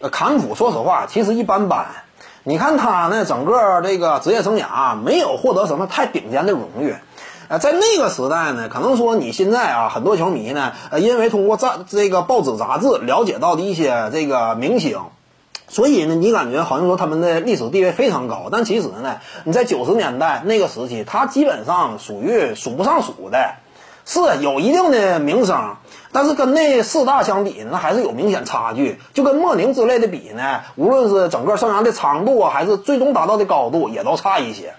呃，坎普说实话其实一般般。你看他呢，整个这个职业生涯没有获得什么太顶尖的荣誉。呃，在那个时代呢，可能说你现在啊，很多球迷呢，呃，因为通过杂这个报纸杂志了解到的一些这个明星，所以呢，你感觉好像说他们的历史地位非常高。但其实呢，你在九十年代那个时期，他基本上属于数不上数的，是有一定的名声。但是跟那四大相比，那还是有明显差距。就跟莫宁之类的比呢，无论是整个生涯的长度啊，还是最终达到的高度，也都差一些。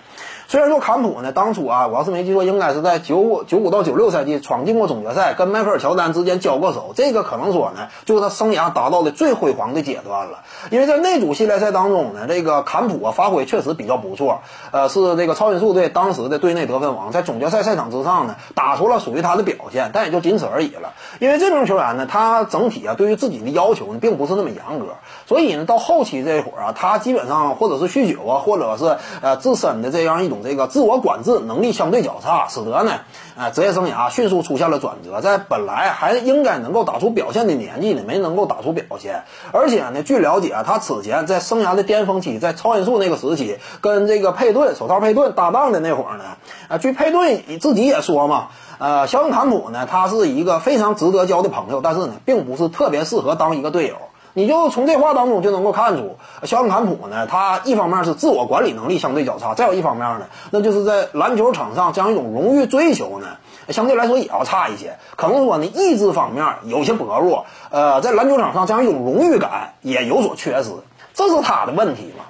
虽然说坎普呢，当初啊，我要是没记错，应该是在九五九五到九六赛季闯进过总决赛，跟迈克尔乔丹之间交过手，这个可能说呢，就是他生涯达到的最辉煌的阶段了。因为在那组系列赛当中呢，这个坎普啊发挥确实比较不错，呃，是这个超音速队当时的队内得分王，在总决赛赛场之上呢，打出了属于他的表现，但也就仅此而已了。因为这名球员呢，他整体啊对于自己的要求呢，并不是那么严格，所以呢，到后期这会儿啊，他基本上或者是酗酒啊，或者是呃自身的这样一种。这个自我管制能力相对较差，使得呢，呃，职业生涯迅速出现了转折，在本来还应该能够打出表现的年纪呢，没能够打出表现。而且呢，据了解，他此前在生涯的巅峰期，在超音速那个时期，跟这个佩顿手套佩顿搭档的那会儿呢，啊，据佩顿自己也说嘛，呃，肖恩坎普呢，他是一个非常值得交的朋友，但是呢，并不是特别适合当一个队友。你就从这话当中就能够看出，肖恩坎普呢，他一方面是自我管理能力相对较差，再有一方面呢，那就是在篮球场上这样一种荣誉追求呢，相对来说也要差一些。可能说呢，意志方面有些薄弱，呃，在篮球场上这样一种荣誉感也有所缺失，这是他的问题嘛。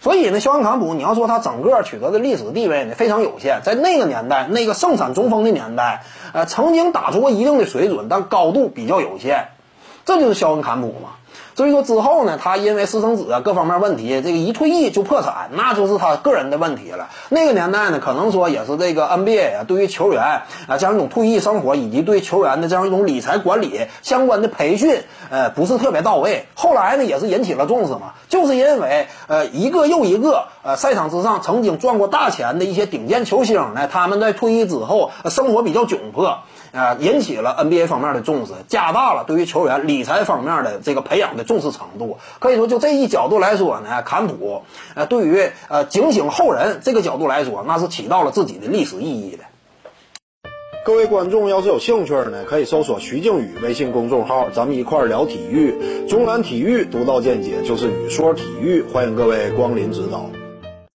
所以呢，肖恩坎普，你要说他整个取得的历史地位呢，非常有限。在那个年代，那个盛产中锋的年代，呃，曾经打出过一定的水准，但高度比较有限，这就是肖恩坎普嘛。所以说之后呢，他因为私生子啊各方面问题，这个一退役就破产，那就是他个人的问题了。那个年代呢，可能说也是这个 NBA 啊，对于球员啊这样一种退役生活以及对球员的这样一种理财管理相关的培训，呃，不是特别到位。后来呢，也是引起了重视嘛，就是因为呃一个又一个呃赛场之上曾经赚过大钱的一些顶尖球星呢，他们在退役之后生活比较窘迫。啊，引起了 NBA 方面的重视，加大了对于球员理财方面的这个培养的重视程度。可以说，就这一角度来说呢，坎普，呃，对于呃警醒后人这个角度来说，那是起到了自己的历史意义的。各位观众要是有兴趣呢，可以搜索徐静宇微信公众号，咱们一块聊体育，中南体育独到见解就是语说体育，欢迎各位光临指导。